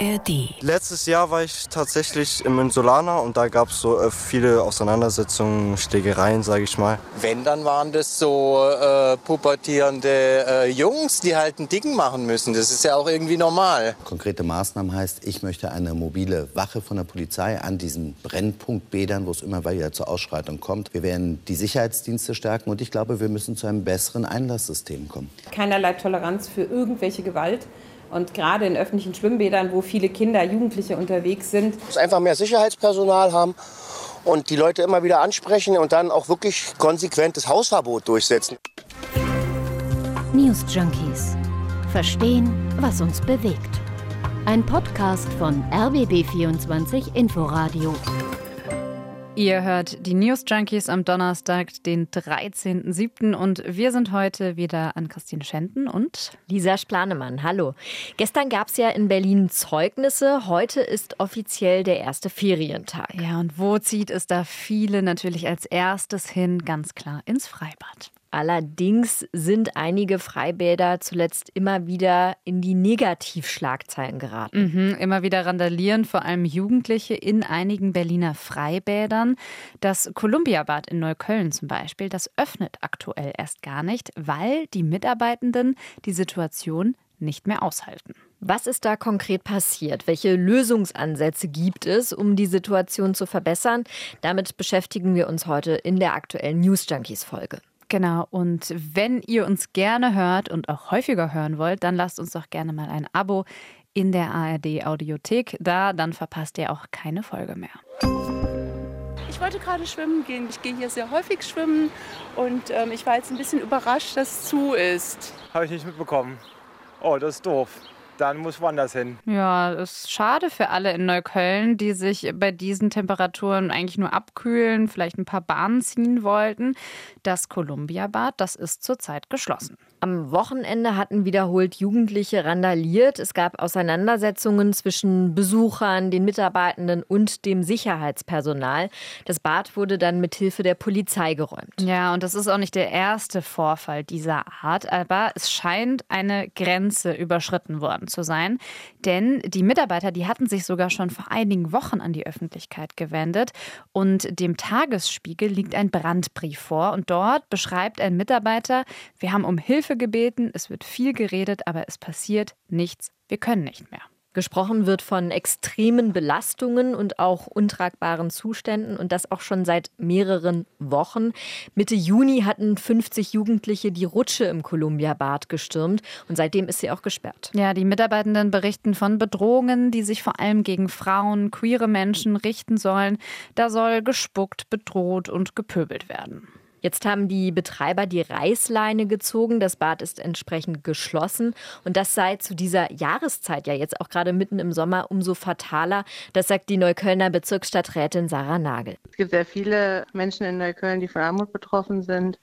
ARD. Letztes Jahr war ich tatsächlich im Insulana und da gab es so äh, viele Auseinandersetzungen, Schlägereien, sage ich mal. Wenn, dann waren das so äh, pubertierende äh, Jungs, die halt ein Ding machen müssen. Das ist ja auch irgendwie normal. Konkrete Maßnahmen heißt, ich möchte eine mobile Wache von der Polizei an diesen Brennpunktbädern, wo es immer wieder zur Ausschreitung kommt. Wir werden die Sicherheitsdienste stärken und ich glaube, wir müssen zu einem besseren Einlasssystem kommen. Keinerlei Toleranz für irgendwelche Gewalt. Und gerade in öffentlichen Schwimmbädern, wo viele Kinder, Jugendliche unterwegs sind. Muss einfach mehr Sicherheitspersonal haben und die Leute immer wieder ansprechen und dann auch wirklich konsequentes Hausverbot durchsetzen. News Junkies. Verstehen, was uns bewegt. Ein Podcast von RBB24 Inforadio. Ihr hört die News Junkies am Donnerstag, den 13.07. Und wir sind heute wieder an Christine Schenten und Lisa Splanemann. Hallo. Gestern gab es ja in Berlin Zeugnisse. Heute ist offiziell der erste Ferientag. Ja, und wo zieht es da viele natürlich als erstes hin? Ganz klar ins Freibad. Allerdings sind einige Freibäder zuletzt immer wieder in die Negativschlagzeilen geraten. Mhm, immer wieder randalieren vor allem Jugendliche in einigen Berliner Freibädern. Das Kolumbiabad in Neukölln zum Beispiel, das öffnet aktuell erst gar nicht, weil die Mitarbeitenden die Situation nicht mehr aushalten. Was ist da konkret passiert? Welche Lösungsansätze gibt es, um die Situation zu verbessern? Damit beschäftigen wir uns heute in der aktuellen News Junkies Folge. Genau, und wenn ihr uns gerne hört und auch häufiger hören wollt, dann lasst uns doch gerne mal ein Abo in der ARD Audiothek da, dann verpasst ihr auch keine Folge mehr. Ich wollte gerade schwimmen gehen. Ich gehe hier sehr häufig schwimmen und ähm, ich war jetzt ein bisschen überrascht, dass es zu ist. Habe ich nicht mitbekommen. Oh, das ist doof dann muss woanders hin. Ja, ist schade für alle in Neukölln, die sich bei diesen Temperaturen eigentlich nur abkühlen, vielleicht ein paar Bahnen ziehen wollten. Das Columbia-Bad, das ist zurzeit geschlossen. Am Wochenende hatten wiederholt Jugendliche randaliert. Es gab Auseinandersetzungen zwischen Besuchern, den Mitarbeitenden und dem Sicherheitspersonal. Das Bad wurde dann mit Hilfe der Polizei geräumt. Ja, und das ist auch nicht der erste Vorfall dieser Art, aber es scheint eine Grenze überschritten worden zu sein, denn die Mitarbeiter, die hatten sich sogar schon vor einigen Wochen an die Öffentlichkeit gewendet und dem Tagesspiegel liegt ein Brandbrief vor und dort beschreibt ein Mitarbeiter, wir haben um Hilfe Hilfe gebeten, es wird viel geredet, aber es passiert nichts. Wir können nicht mehr. Gesprochen wird von extremen Belastungen und auch untragbaren Zuständen und das auch schon seit mehreren Wochen. Mitte Juni hatten 50 Jugendliche die Rutsche im Columbia-Bad gestürmt und seitdem ist sie auch gesperrt. Ja, die Mitarbeitenden berichten von Bedrohungen, die sich vor allem gegen Frauen, queere Menschen richten sollen. Da soll gespuckt, bedroht und gepöbelt werden. Jetzt haben die Betreiber die Reißleine gezogen. Das Bad ist entsprechend geschlossen. Und das sei zu dieser Jahreszeit ja jetzt auch gerade mitten im Sommer umso fataler. Das sagt die Neuköllner Bezirksstadträtin Sarah Nagel. Es gibt sehr viele Menschen in Neukölln, die von Armut betroffen sind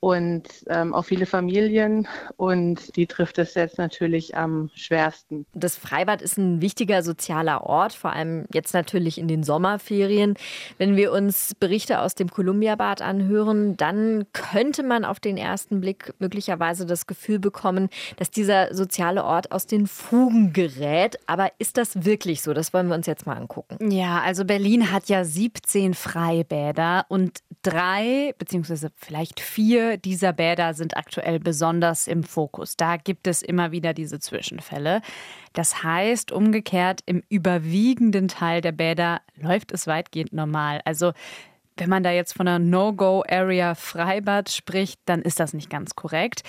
und ähm, auch viele Familien und die trifft es jetzt natürlich am schwersten. Das Freibad ist ein wichtiger sozialer Ort, vor allem jetzt natürlich in den Sommerferien. Wenn wir uns Berichte aus dem Kolumbiabad anhören, dann könnte man auf den ersten Blick möglicherweise das Gefühl bekommen, dass dieser soziale Ort aus den Fugen gerät. Aber ist das wirklich so? Das wollen wir uns jetzt mal angucken. Ja, also Berlin hat ja 17 Freibäder und drei beziehungsweise vielleicht vier dieser Bäder sind aktuell besonders im Fokus. Da gibt es immer wieder diese Zwischenfälle. Das heißt, umgekehrt, im überwiegenden Teil der Bäder läuft es weitgehend normal. Also wenn man da jetzt von einer No-Go-Area Freibad spricht, dann ist das nicht ganz korrekt.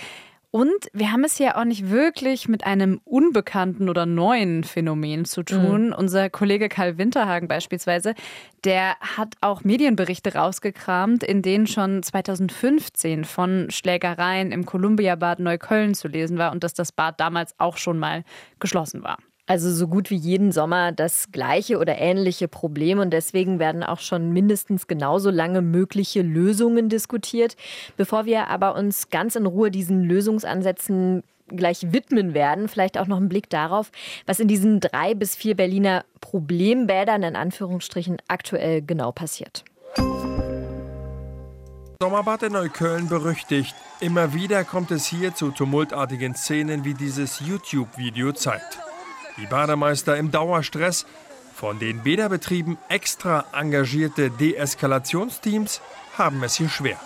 Und wir haben es ja auch nicht wirklich mit einem unbekannten oder neuen Phänomen zu tun. Mhm. Unser Kollege Karl Winterhagen beispielsweise, der hat auch Medienberichte rausgekramt, in denen schon 2015 von Schlägereien im Columbia-Bad Neukölln zu lesen war und dass das Bad damals auch schon mal geschlossen war. Also so gut wie jeden Sommer das gleiche oder ähnliche Problem und deswegen werden auch schon mindestens genauso lange mögliche Lösungen diskutiert. Bevor wir aber uns ganz in Ruhe diesen Lösungsansätzen gleich widmen werden, vielleicht auch noch einen Blick darauf, was in diesen drei bis vier Berliner Problembädern in Anführungsstrichen aktuell genau passiert. Sommerbad in Neukölln berüchtigt. Immer wieder kommt es hier zu tumultartigen Szenen, wie dieses YouTube-Video zeigt. Die Bademeister im Dauerstress, von den Bäderbetrieben extra engagierte Deeskalationsteams haben es hier schwer.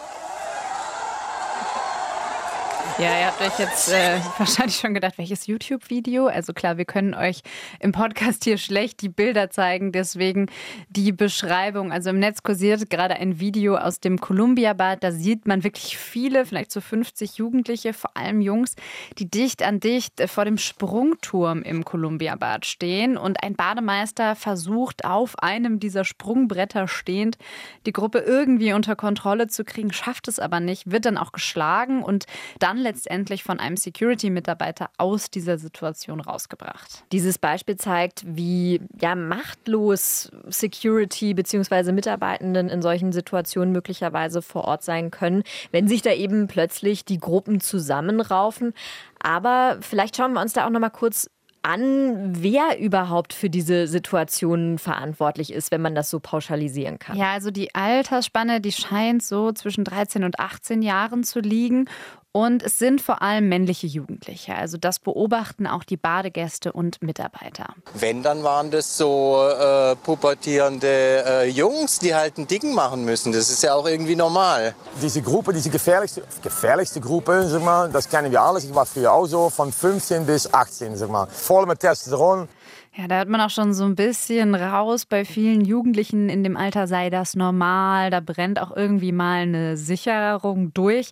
Ja, ihr habt euch jetzt äh, wahrscheinlich schon gedacht, welches YouTube-Video? Also klar, wir können euch im Podcast hier schlecht die Bilder zeigen, deswegen die Beschreibung. Also im Netz kursiert gerade ein Video aus dem Columbia-Bad. Da sieht man wirklich viele, vielleicht so 50 Jugendliche, vor allem Jungs, die dicht an dicht vor dem Sprungturm im Columbia-Bad stehen. Und ein Bademeister versucht auf einem dieser Sprungbretter stehend, die Gruppe irgendwie unter Kontrolle zu kriegen, schafft es aber nicht, wird dann auch geschlagen und dann letztendlich von einem Security-Mitarbeiter aus dieser Situation rausgebracht. Dieses Beispiel zeigt, wie ja, machtlos Security bzw. Mitarbeitenden in solchen Situationen möglicherweise vor Ort sein können, wenn sich da eben plötzlich die Gruppen zusammenraufen. Aber vielleicht schauen wir uns da auch noch mal kurz an, wer überhaupt für diese Situationen verantwortlich ist, wenn man das so pauschalisieren kann. Ja, also die Altersspanne, die scheint so zwischen 13 und 18 Jahren zu liegen. Und es sind vor allem männliche Jugendliche. Also das beobachten auch die Badegäste und Mitarbeiter. Wenn, dann waren das so äh, pubertierende äh, Jungs, die halt einen Dicken machen müssen. Das ist ja auch irgendwie normal. Diese Gruppe, diese gefährlichste, gefährlichste Gruppe, sag mal, das kennen wir alles. Ich war früher auch so, von 15 bis 18, sag mal. Voll mit Testosteron. Ja, da hört man auch schon so ein bisschen raus. Bei vielen Jugendlichen in dem Alter sei das normal. Da brennt auch irgendwie mal eine Sicherung durch.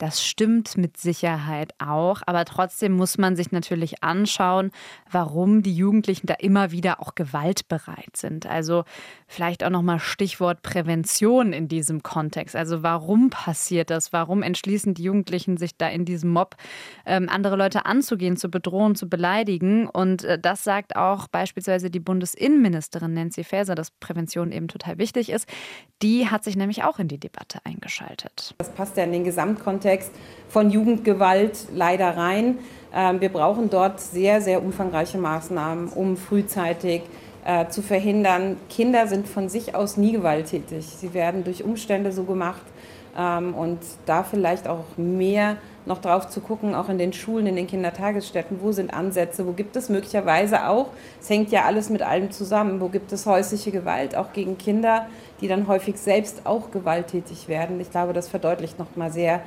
Das stimmt mit Sicherheit auch, aber trotzdem muss man sich natürlich anschauen, warum die Jugendlichen da immer wieder auch gewaltbereit sind. Also vielleicht auch nochmal Stichwort Prävention in diesem Kontext. Also warum passiert das? Warum entschließen die Jugendlichen sich da in diesem Mob ähm, andere Leute anzugehen, zu bedrohen, zu beleidigen? Und äh, das sagt auch beispielsweise die Bundesinnenministerin Nancy Faeser, dass Prävention eben total wichtig ist. Die hat sich nämlich auch in die Debatte eingeschaltet. Das passt ja in den Gesamtkontext Kontext von Jugendgewalt leider rein. Ähm, wir brauchen dort sehr, sehr umfangreiche Maßnahmen, um frühzeitig äh, zu verhindern. Kinder sind von sich aus nie gewalttätig. Sie werden durch Umstände so gemacht ähm, und da vielleicht auch mehr noch drauf zu gucken, auch in den Schulen, in den Kindertagesstätten, wo sind Ansätze, wo gibt es möglicherweise auch, es hängt ja alles mit allem zusammen, wo gibt es häusliche Gewalt, auch gegen Kinder, die dann häufig selbst auch gewalttätig werden. Ich glaube, das verdeutlicht noch mal sehr,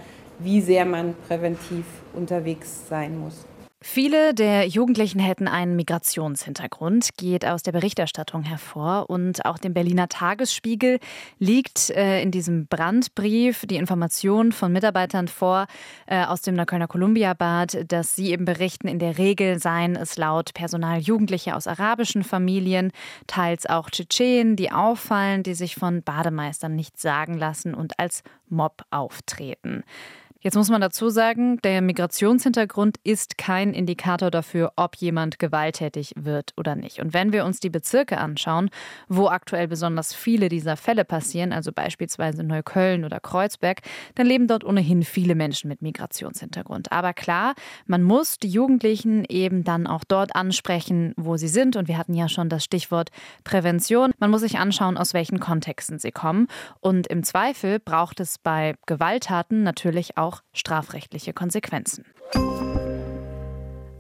wie sehr man präventiv unterwegs sein muss. Viele der Jugendlichen hätten einen Migrationshintergrund, geht aus der Berichterstattung hervor. Und auch dem Berliner Tagesspiegel liegt äh, in diesem Brandbrief die Information von Mitarbeitern vor äh, aus dem Neuköllner Columbia-Bad, dass sie eben berichten, in der Regel seien es laut Personal Jugendliche aus arabischen Familien, teils auch Tschetschenen, die auffallen, die sich von Bademeistern nichts sagen lassen und als Mob auftreten. Jetzt muss man dazu sagen, der Migrationshintergrund ist kein Indikator dafür, ob jemand gewalttätig wird oder nicht. Und wenn wir uns die Bezirke anschauen, wo aktuell besonders viele dieser Fälle passieren, also beispielsweise Neukölln oder Kreuzberg, dann leben dort ohnehin viele Menschen mit Migrationshintergrund. Aber klar, man muss die Jugendlichen eben dann auch dort ansprechen, wo sie sind. Und wir hatten ja schon das Stichwort Prävention. Man muss sich anschauen, aus welchen Kontexten sie kommen. Und im Zweifel braucht es bei Gewalttaten natürlich auch auch strafrechtliche Konsequenzen.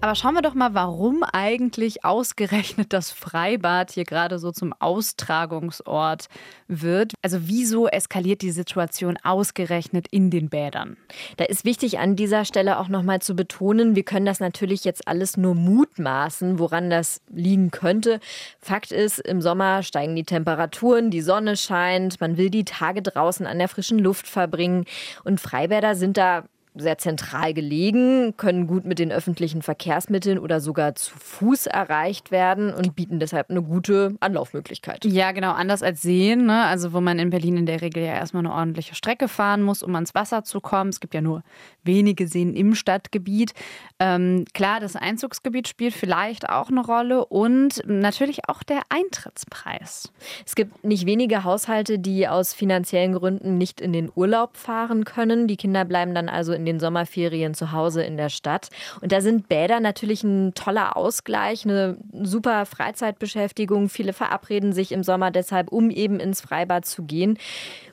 Aber schauen wir doch mal, warum eigentlich ausgerechnet das Freibad hier gerade so zum Austragungsort wird. Also wieso eskaliert die Situation ausgerechnet in den Bädern? Da ist wichtig an dieser Stelle auch nochmal zu betonen, wir können das natürlich jetzt alles nur mutmaßen, woran das liegen könnte. Fakt ist, im Sommer steigen die Temperaturen, die Sonne scheint, man will die Tage draußen an der frischen Luft verbringen und Freibäder sind da sehr zentral gelegen, können gut mit den öffentlichen Verkehrsmitteln oder sogar zu Fuß erreicht werden und bieten deshalb eine gute Anlaufmöglichkeit. Ja, genau, anders als Seen, ne? also wo man in Berlin in der Regel ja erstmal eine ordentliche Strecke fahren muss, um ans Wasser zu kommen. Es gibt ja nur wenige Seen im Stadtgebiet. Ähm, klar, das Einzugsgebiet spielt vielleicht auch eine Rolle und natürlich auch der Eintrittspreis. Es gibt nicht wenige Haushalte, die aus finanziellen Gründen nicht in den Urlaub fahren können. Die Kinder bleiben dann also in in den Sommerferien zu Hause in der Stadt. Und da sind Bäder natürlich ein toller Ausgleich, eine super Freizeitbeschäftigung. Viele verabreden sich im Sommer deshalb, um eben ins Freibad zu gehen.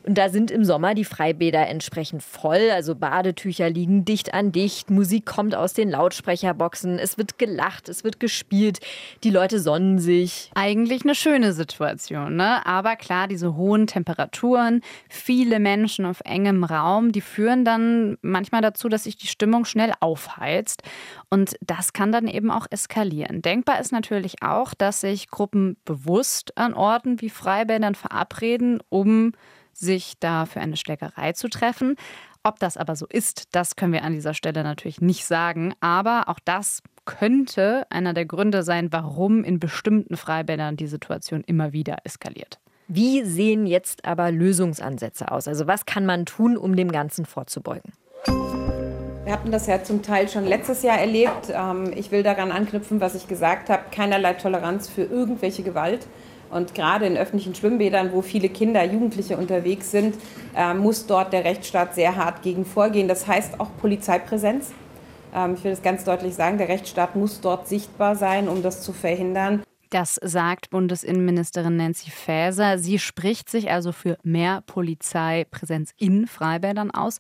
Und da sind im Sommer die Freibäder entsprechend voll. Also Badetücher liegen dicht an dicht, Musik kommt aus den Lautsprecherboxen, es wird gelacht, es wird gespielt, die Leute sonnen sich. Eigentlich eine schöne Situation, ne? Aber klar, diese hohen Temperaturen, viele Menschen auf engem Raum, die führen dann manchmal dazu, dass sich die Stimmung schnell aufheizt. Und das kann dann eben auch eskalieren. Denkbar ist natürlich auch, dass sich Gruppen bewusst an Orten wie Freibädern verabreden, um sich da für eine Schlägerei zu treffen. Ob das aber so ist, das können wir an dieser Stelle natürlich nicht sagen. Aber auch das könnte einer der Gründe sein, warum in bestimmten Freibädern die Situation immer wieder eskaliert. Wie sehen jetzt aber Lösungsansätze aus? Also was kann man tun, um dem Ganzen vorzubeugen? Wir hatten das ja zum Teil schon letztes Jahr erlebt. Ähm, ich will daran anknüpfen, was ich gesagt habe. Keinerlei Toleranz für irgendwelche Gewalt. Und gerade in öffentlichen Schwimmbädern, wo viele Kinder, Jugendliche unterwegs sind, äh, muss dort der Rechtsstaat sehr hart gegen vorgehen. Das heißt auch Polizeipräsenz. Ähm, ich will das ganz deutlich sagen, der Rechtsstaat muss dort sichtbar sein, um das zu verhindern. Das sagt Bundesinnenministerin Nancy Faeser. Sie spricht sich also für mehr Polizeipräsenz in Freibädern aus.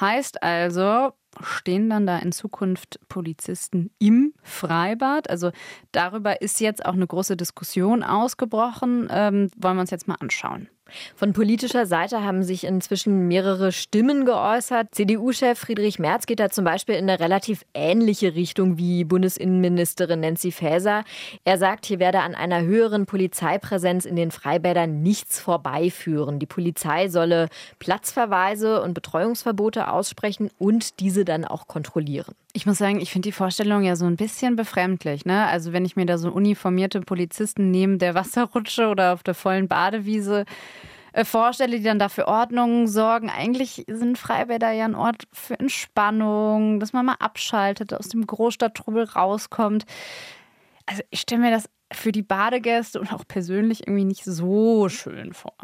Heißt also, stehen dann da in Zukunft Polizisten im Freibad? Also darüber ist jetzt auch eine große Diskussion ausgebrochen. Ähm, wollen wir uns jetzt mal anschauen. Von politischer Seite haben sich inzwischen mehrere Stimmen geäußert. CDU-Chef Friedrich Merz geht da zum Beispiel in eine relativ ähnliche Richtung wie Bundesinnenministerin Nancy Faeser. Er sagt, hier werde an einer höheren Polizeipräsenz in den Freibädern nichts vorbeiführen. Die Polizei solle Platzverweise und Betreuungsverbote aussprechen und diese dann auch kontrollieren. Ich muss sagen, ich finde die Vorstellung ja so ein bisschen befremdlich. Ne? Also wenn ich mir da so uniformierte Polizisten neben der Wasserrutsche oder auf der vollen Badewiese äh, vorstelle, die dann dafür Ordnung sorgen. Eigentlich sind Freibäder ja ein Ort für Entspannung, dass man mal abschaltet, aus dem Großstadttrubel rauskommt. Also ich stelle mir das für die Badegäste und auch persönlich irgendwie nicht so schön vor.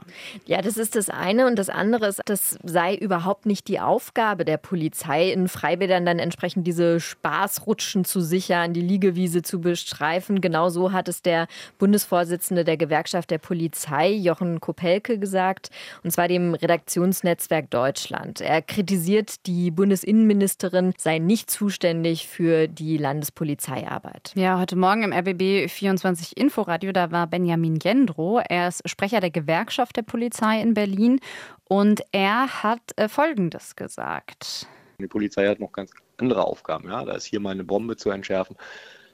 Ja, das ist das eine. Und das andere ist, das sei überhaupt nicht die Aufgabe der Polizei, in Freibädern dann entsprechend diese Spaßrutschen zu sichern, die Liegewiese zu bestreifen. Genau so hat es der Bundesvorsitzende der Gewerkschaft der Polizei, Jochen Kopelke, gesagt. Und zwar dem Redaktionsnetzwerk Deutschland. Er kritisiert, die Bundesinnenministerin sei nicht zuständig für die Landespolizeiarbeit. Ja, heute Morgen im RBB 24 24 Inforadio, da war Benjamin Jendro. Er ist Sprecher der Gewerkschaft der Polizei in Berlin und er hat äh, Folgendes gesagt. Die Polizei hat noch ganz andere Aufgaben. Ja? Da ist hier mal eine Bombe zu entschärfen.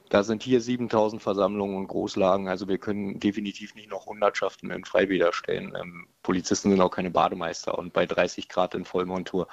Da sind hier 7000 Versammlungen und Großlagen. Also wir können definitiv nicht noch Hundertschaften in Freibäder stellen. Ähm, Polizisten sind auch keine Bademeister und bei 30 Grad in Vollmontur.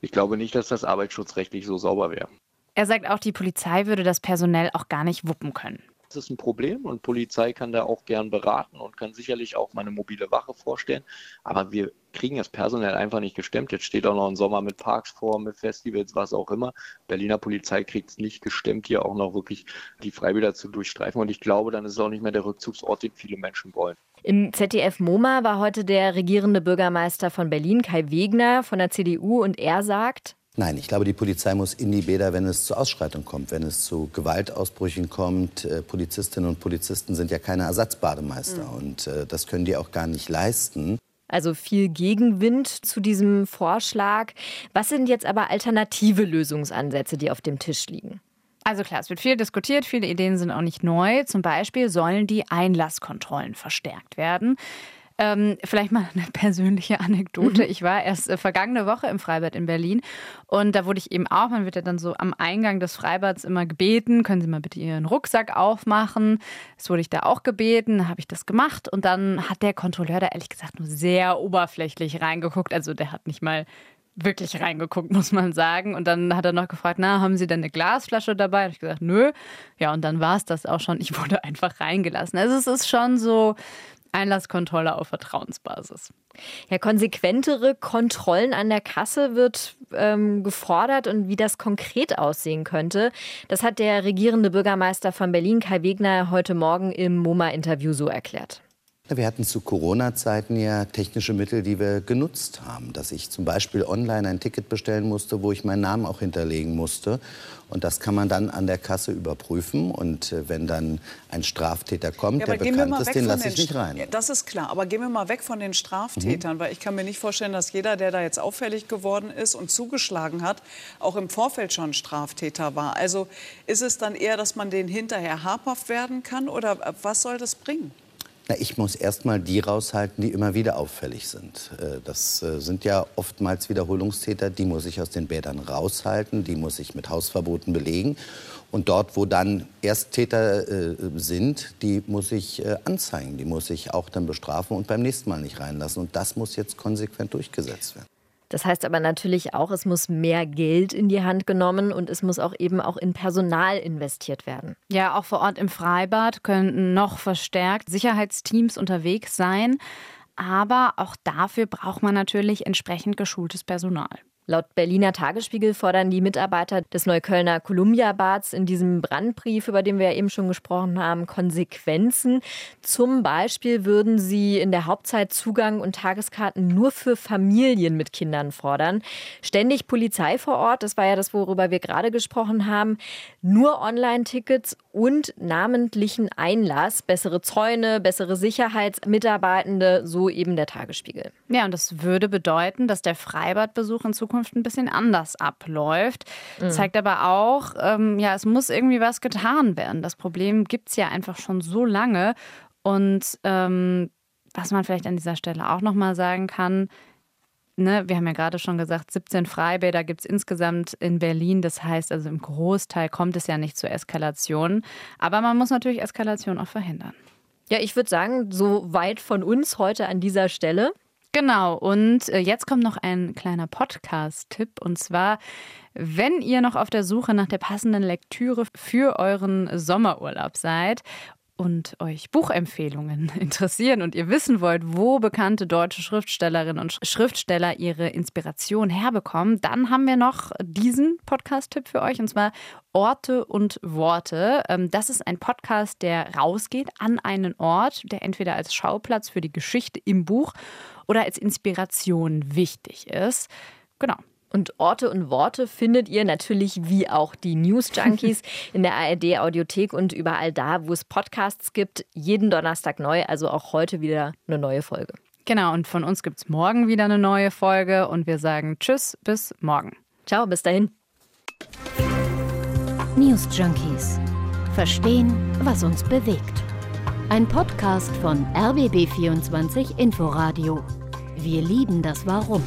Ich glaube nicht, dass das arbeitsschutzrechtlich so sauber wäre. Er sagt auch, die Polizei würde das personell auch gar nicht wuppen können. Das ist ein Problem und Polizei kann da auch gern beraten und kann sicherlich auch mal eine mobile Wache vorstellen. Aber wir kriegen das personell einfach nicht gestemmt. Jetzt steht auch noch ein Sommer mit Parks vor, mit Festivals, was auch immer. Berliner Polizei kriegt es nicht gestemmt, hier auch noch wirklich die Freibäder zu durchstreifen. Und ich glaube, dann ist es auch nicht mehr der Rückzugsort, den viele Menschen wollen. Im ZDF MoMA war heute der regierende Bürgermeister von Berlin, Kai Wegner von der CDU, und er sagt, Nein, ich glaube, die Polizei muss in die Bäder, wenn es zu Ausschreitungen kommt, wenn es zu Gewaltausbrüchen kommt. Äh, Polizistinnen und Polizisten sind ja keine Ersatzbademeister mhm. und äh, das können die auch gar nicht leisten. Also viel Gegenwind zu diesem Vorschlag. Was sind jetzt aber alternative Lösungsansätze, die auf dem Tisch liegen? Also klar, es wird viel diskutiert, viele Ideen sind auch nicht neu. Zum Beispiel sollen die Einlasskontrollen verstärkt werden. Ähm, vielleicht mal eine persönliche Anekdote. Mhm. Ich war erst äh, vergangene Woche im Freibad in Berlin und da wurde ich eben auch, man wird ja dann so am Eingang des Freibads immer gebeten, können Sie mal bitte Ihren Rucksack aufmachen. Das wurde ich da auch gebeten, habe ich das gemacht und dann hat der Kontrolleur da ehrlich gesagt nur sehr oberflächlich reingeguckt. Also der hat nicht mal wirklich reingeguckt, muss man sagen. Und dann hat er noch gefragt, na, haben Sie denn eine Glasflasche dabei? Da habe ich gesagt, nö. Ja, und dann war es das auch schon. Ich wurde einfach reingelassen. Also es ist schon so, Einlasskontrolle auf Vertrauensbasis. Ja, konsequentere Kontrollen an der Kasse wird ähm, gefordert und wie das konkret aussehen könnte, das hat der regierende Bürgermeister von Berlin, Kai Wegner, heute Morgen im MoMA-Interview so erklärt. Wir hatten zu Corona-Zeiten ja technische Mittel, die wir genutzt haben. Dass ich zum Beispiel online ein Ticket bestellen musste, wo ich meinen Namen auch hinterlegen musste. Und das kann man dann an der Kasse überprüfen. Und äh, wenn dann ein Straftäter kommt, ja, der bekannt ist, den lasse ich nicht rein. Ja, das ist klar. Aber gehen wir mal weg von den Straftätern. Mhm. Weil ich kann mir nicht vorstellen, dass jeder, der da jetzt auffällig geworden ist und zugeschlagen hat, auch im Vorfeld schon Straftäter war. Also ist es dann eher, dass man den hinterher habhaft werden kann? Oder äh, was soll das bringen? Na, ich muss erst mal die raushalten, die immer wieder auffällig sind. Äh, das äh, sind ja oftmals Wiederholungstäter, die muss ich aus den Bädern raushalten, die muss ich mit Hausverboten belegen. Und dort, wo dann Ersttäter äh, sind, die muss ich anzeigen, die muss ich auch dann bestrafen und beim nächsten Mal nicht reinlassen. Und das muss jetzt konsequent durchgesetzt werden. Das heißt aber natürlich auch, es muss mehr Geld in die Hand genommen und es muss auch eben auch in Personal investiert werden. Ja, auch vor Ort im Freibad könnten noch verstärkt Sicherheitsteams unterwegs sein. Aber auch dafür braucht man natürlich entsprechend geschultes Personal. Laut Berliner Tagesspiegel fordern die Mitarbeiter des Neuköllner Columbia-Bads in diesem Brandbrief, über den wir ja eben schon gesprochen haben, Konsequenzen. Zum Beispiel würden sie in der Hauptzeit Zugang und Tageskarten nur für Familien mit Kindern fordern. Ständig Polizei vor Ort, das war ja das, worüber wir gerade gesprochen haben. Nur Online-Tickets und namentlichen Einlass, bessere Zäune, bessere Sicherheitsmitarbeitende, so eben der Tagesspiegel. Ja, und das würde bedeuten, dass der Freibadbesuch in Zukunft ein bisschen anders abläuft. Mhm. Zeigt aber auch, ähm, ja, es muss irgendwie was getan werden. Das Problem gibt es ja einfach schon so lange. Und ähm, was man vielleicht an dieser Stelle auch nochmal sagen kann, Ne, wir haben ja gerade schon gesagt, 17 Freibäder gibt es insgesamt in Berlin. Das heißt, also im Großteil kommt es ja nicht zur Eskalation. Aber man muss natürlich Eskalation auch verhindern. Ja, ich würde sagen, so weit von uns heute an dieser Stelle. Genau, und äh, jetzt kommt noch ein kleiner Podcast-Tipp. Und zwar, wenn ihr noch auf der Suche nach der passenden Lektüre für euren Sommerurlaub seid und euch Buchempfehlungen interessieren und ihr wissen wollt, wo bekannte deutsche Schriftstellerinnen und Schriftsteller ihre Inspiration herbekommen, dann haben wir noch diesen Podcast-Tipp für euch und zwar Orte und Worte. Ähm, das ist ein Podcast, der rausgeht an einen Ort, der entweder als Schauplatz für die Geschichte im Buch oder als Inspiration wichtig ist. Genau. Und Orte und Worte findet ihr natürlich wie auch die News Junkies in der ARD Audiothek und überall da, wo es Podcasts gibt. Jeden Donnerstag neu, also auch heute wieder eine neue Folge. Genau, und von uns gibt es morgen wieder eine neue Folge und wir sagen Tschüss, bis morgen. Ciao, bis dahin. News Junkies. Verstehen, was uns bewegt. Ein Podcast von RBB24 Inforadio. Wir lieben das Warum.